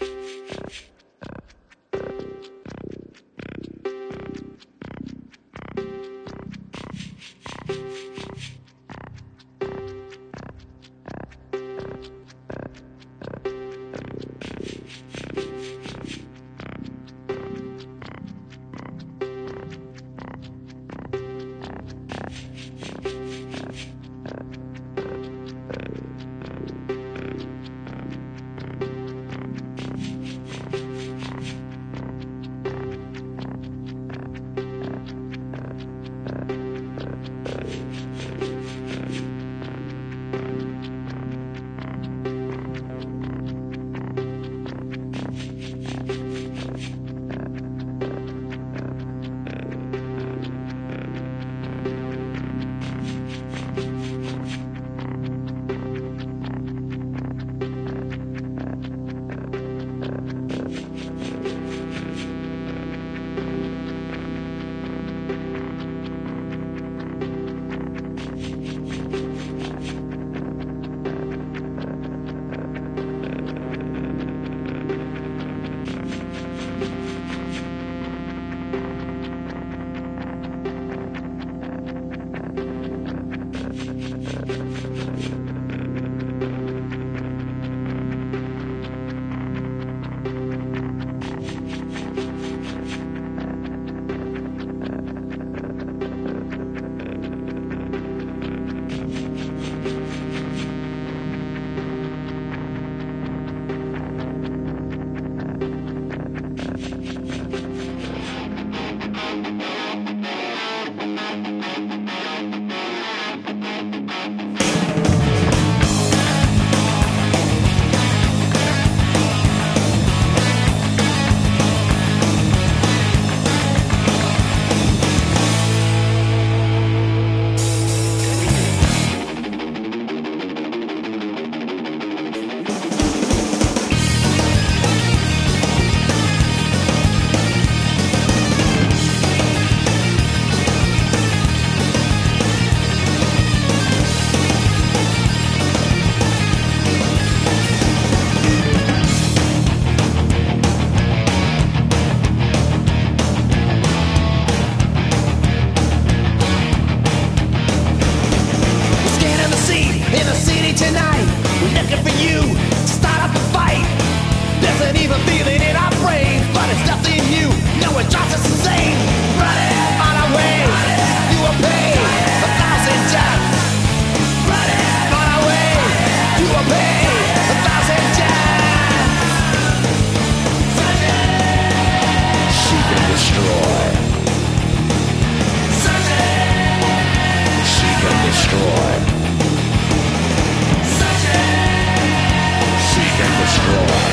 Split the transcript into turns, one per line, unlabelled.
you
destroy. Seek and destroy.